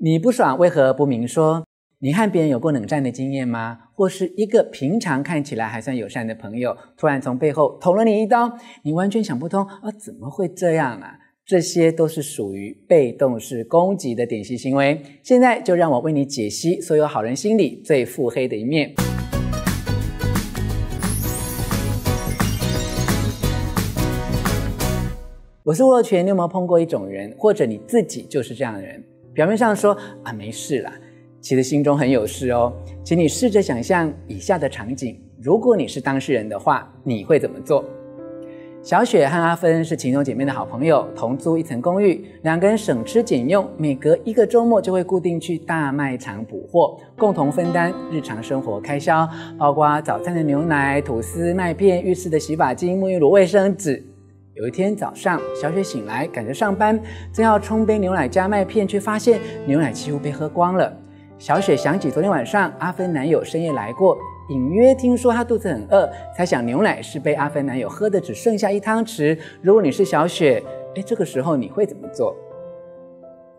你不爽为何不明说？你和别人有过冷战的经验吗？或是一个平常看起来还算友善的朋友，突然从背后捅了你一刀，你完全想不通啊，怎么会这样啊？这些都是属于被动式攻击的典型行为。现在就让我为你解析所有好人心里最腹黑的一面。我是吴若权，你有没有碰过一种人，或者你自己就是这样的人？表面上说啊，没事啦。其实心中很有事哦，请你试着想象以下的场景：如果你是当事人的话，你会怎么做？小雪和阿芬是情同姐妹的好朋友，同租一层公寓，两个人省吃俭用，每隔一个周末就会固定去大卖场补货，共同分担日常生活开销，包括早餐的牛奶、吐司、麦片、浴室的洗发精、沐浴乳、卫生纸。有一天早上，小雪醒来赶着上班，正要冲杯牛奶加麦片，却发现牛奶几乎被喝光了。小雪想起昨天晚上阿芬男友深夜来过，隐约听说他肚子很饿，猜想牛奶是被阿芬男友喝的只剩下一汤匙。如果你是小雪，哎，这个时候你会怎么做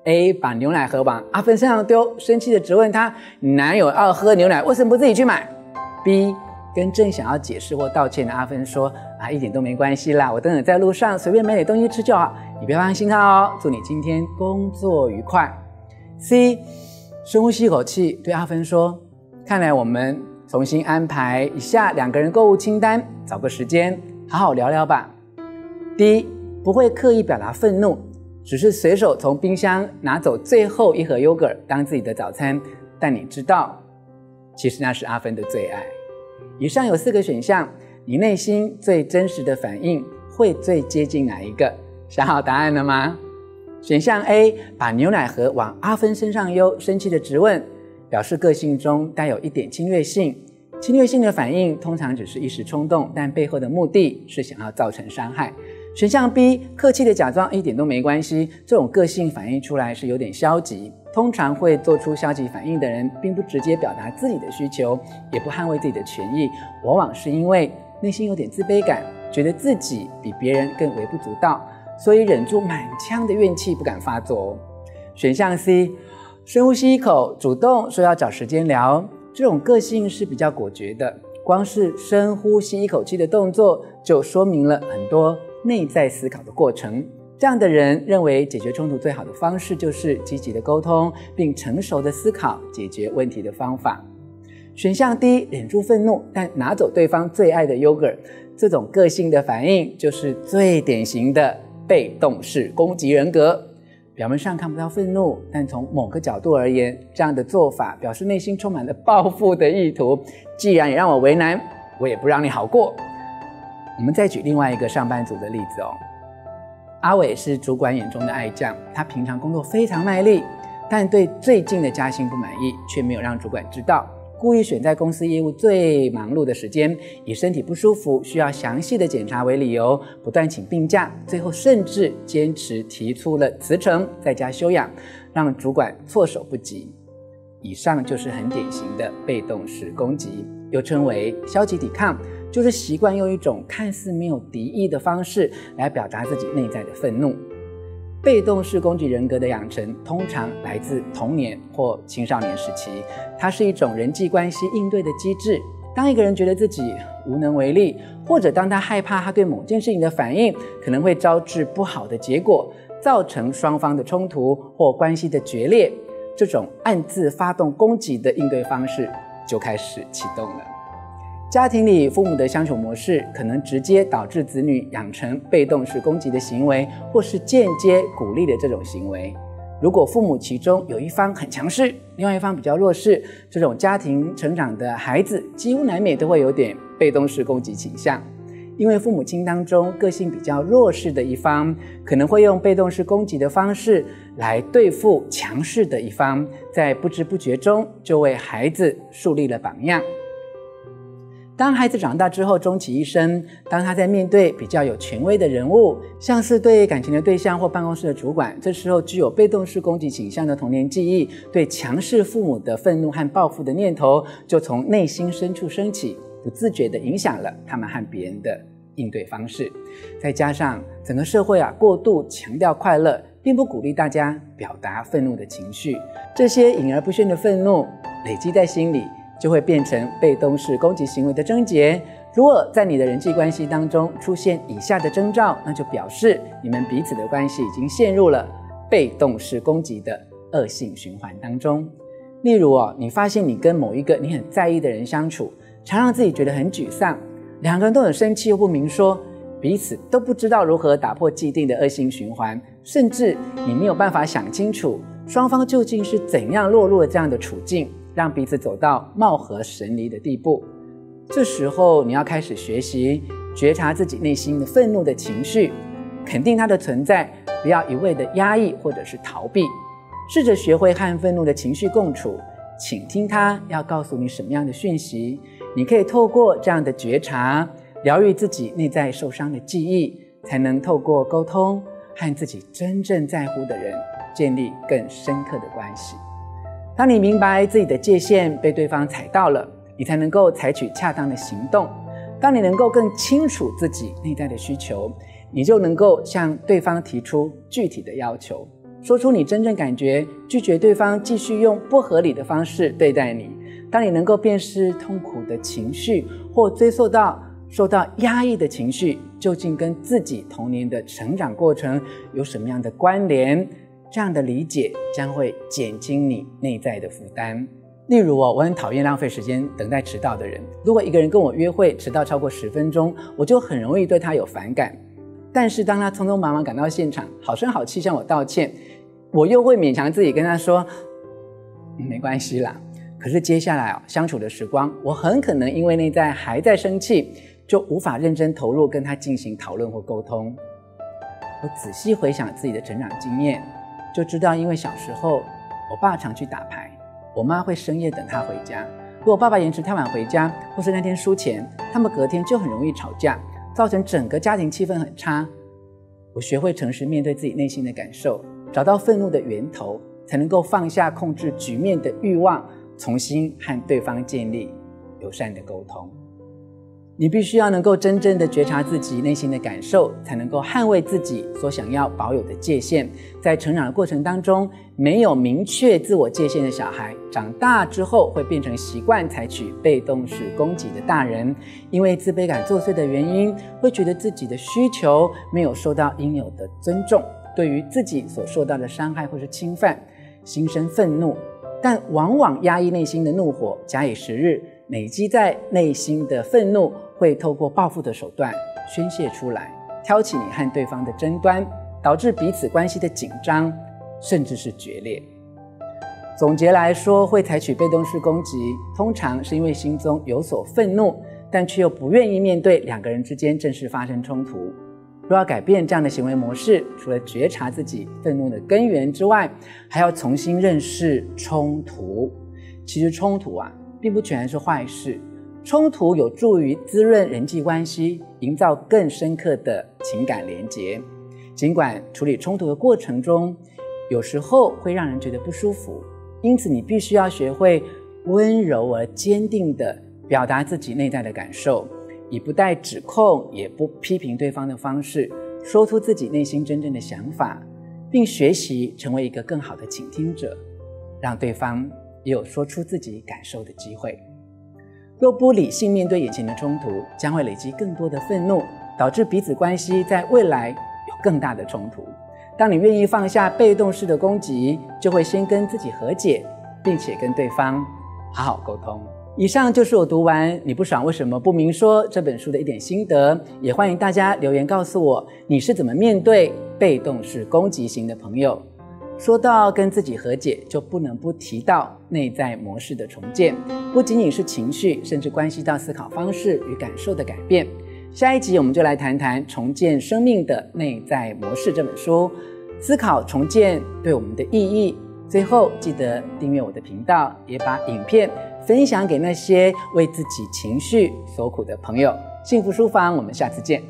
？A. 把牛奶盒往阿芬身上丢，生气的质问他：男友要喝牛奶，为什么不自己去买？B. 跟正想要解释或道歉的阿芬说：啊，一点都没关系啦，我等等在路上随便买点东西吃就好，你别放心他哦。祝你今天工作愉快。C. 深呼吸一口气，对阿芬说：“看来我们重新安排一下两个人购物清单，找个时间好好聊聊吧。”第一，不会刻意表达愤怒，只是随手从冰箱拿走最后一盒 yogurt 当自己的早餐。但你知道，其实那是阿芬的最爱。以上有四个选项，你内心最真实的反应会最接近哪一个？想好答案了吗？选项 A，把牛奶盒往阿芬身上丢，生气的质问，表示个性中带有一点侵略性。侵略性的反应通常只是一时冲动，但背后的目的是想要造成伤害。选项 B，客气的假装一点都没关系。这种个性反映出来是有点消极。通常会做出消极反应的人，并不直接表达自己的需求，也不捍卫自己的权益，往往是因为内心有点自卑感，觉得自己比别人更微不足道。所以忍住满腔的怨气不敢发作。选项 C，深呼吸一口，主动说要找时间聊。这种个性是比较果决的，光是深呼吸一口气的动作就说明了很多内在思考的过程。这样的人认为解决冲突最好的方式就是积极的沟通，并成熟的思考解决问题的方法。选项 D，忍住愤怒，但拿走对方最爱的 yogurt。这种个性的反应就是最典型的。被动式攻击人格，表面上看不到愤怒，但从某个角度而言，这样的做法表示内心充满了报复的意图。既然也让我为难，我也不让你好过。我们再举另外一个上班族的例子哦。阿伟是主管眼中的爱将，他平常工作非常卖力，但对最近的加薪不满意，却没有让主管知道。故意选在公司业务最忙碌的时间，以身体不舒服需要详细的检查为理由，不断请病假，最后甚至坚持提出了辞呈，在家休养，让主管措手不及。以上就是很典型的被动式攻击，又称为消极抵抗，就是习惯用一种看似没有敌意的方式来表达自己内在的愤怒。被动式攻击人格的养成，通常来自童年或青少年时期。它是一种人际关系应对的机制。当一个人觉得自己无能为力，或者当他害怕他对某件事情的反应可能会招致不好的结果，造成双方的冲突或关系的决裂，这种暗自发动攻击的应对方式就开始启动了。家庭里父母的相处模式，可能直接导致子女养成被动式攻击的行为，或是间接鼓励的这种行为。如果父母其中有一方很强势，另外一方比较弱势，这种家庭成长的孩子，几乎难免都会有点被动式攻击倾向。因为父母亲当中个性比较弱势的一方，可能会用被动式攻击的方式来对付强势的一方，在不知不觉中就为孩子树立了榜样。当孩子长大之后，终其一生，当他在面对比较有权威的人物，像是对感情的对象或办公室的主管，这时候具有被动式攻击倾向的童年记忆，对强势父母的愤怒和报复的念头，就从内心深处升起，不自觉地影响了他们和别人的应对方式。再加上整个社会啊，过度强调快乐，并不鼓励大家表达愤怒的情绪。这些隐而不宣的愤怒累积在心里，就会变成被动式攻击行为的症结。如果在你的人际关系当中出现以下的征兆，那就表示你们彼此的关系已经陷入了被动式攻击的恶性循环当中。例如哦，你发现你跟某一个你很在意的人相处，常让自己觉得很沮丧，两个人都很生气又不明说，彼此都不知道如何打破既定的恶性循环，甚至你没有办法想清楚双方究竟是怎样落入了这样的处境，让彼此走到貌合神离的地步。这时候，你要开始学习觉察自己内心的愤怒的情绪，肯定它的存在，不要一味的压抑或者是逃避，试着学会和愤怒的情绪共处，倾听它要告诉你什么样的讯息。你可以透过这样的觉察，疗愈自己内在受伤的记忆，才能透过沟通和自己真正在乎的人建立更深刻的关系。当你明白自己的界限被对方踩到了，你才能够采取恰当的行动。当你能够更清楚自己内在的需求，你就能够向对方提出具体的要求，说出你真正感觉，拒绝对方继续用不合理的方式对待你。当你能够辨识痛苦的情绪，或追溯到受到压抑的情绪，究竟跟自己童年的成长过程有什么样的关联，这样的理解将会减轻你内在的负担。例如哦，我很讨厌浪费时间等待迟到的人。如果一个人跟我约会迟到超过十分钟，我就很容易对他有反感。但是当他匆匆忙忙赶到现场，好声好气向我道歉，我又会勉强自己跟他说，没关系啦。可是接下来哦，相处的时光，我很可能因为内在还在生气，就无法认真投入跟他进行讨论或沟通。我仔细回想自己的成长经验，就知道因为小时候我爸常去打牌。我妈会深夜等他回家。如果爸爸延迟太晚回家，或是那天输钱，他们隔天就很容易吵架，造成整个家庭气氛很差。我学会诚实面对自己内心的感受，找到愤怒的源头，才能够放下控制局面的欲望，重新和对方建立友善的沟通。你必须要能够真正的觉察自己内心的感受，才能够捍卫自己所想要保有的界限。在成长的过程当中，没有明确自我界限的小孩，长大之后会变成习惯采取被动式攻击的大人，因为自卑感作祟的原因，会觉得自己的需求没有受到应有的尊重，对于自己所受到的伤害或是侵犯，心生愤怒，但往往压抑内心的怒火，假以时日，累积在内心的愤怒。会透过报复的手段宣泄出来，挑起你和对方的争端，导致彼此关系的紧张，甚至是决裂。总结来说，会采取被动式攻击，通常是因为心中有所愤怒，但却又不愿意面对两个人之间正式发生冲突。若要改变这样的行为模式，除了觉察自己愤怒的根源之外，还要重新认识冲突。其实冲突啊，并不全是坏事。冲突有助于滋润人际关系，营造更深刻的情感连结。尽管处理冲突的过程中，有时候会让人觉得不舒服，因此你必须要学会温柔而坚定地表达自己内在的感受，以不带指控也不批评对方的方式，说出自己内心真正的想法，并学习成为一个更好的倾听者，让对方也有说出自己感受的机会。若不理性面对眼前的冲突，将会累积更多的愤怒，导致彼此关系在未来有更大的冲突。当你愿意放下被动式的攻击，就会先跟自己和解，并且跟对方好好沟通。以上就是我读完《你不爽为什么不明说》这本书的一点心得，也欢迎大家留言告诉我你是怎么面对被动式攻击型的朋友。说到跟自己和解，就不能不提到内在模式的重建，不仅仅是情绪，甚至关系到思考方式与感受的改变。下一集我们就来谈谈《重建生命的内在模式》这本书，思考重建对我们的意义。最后记得订阅我的频道，也把影片分享给那些为自己情绪所苦的朋友。幸福书房，我们下次见。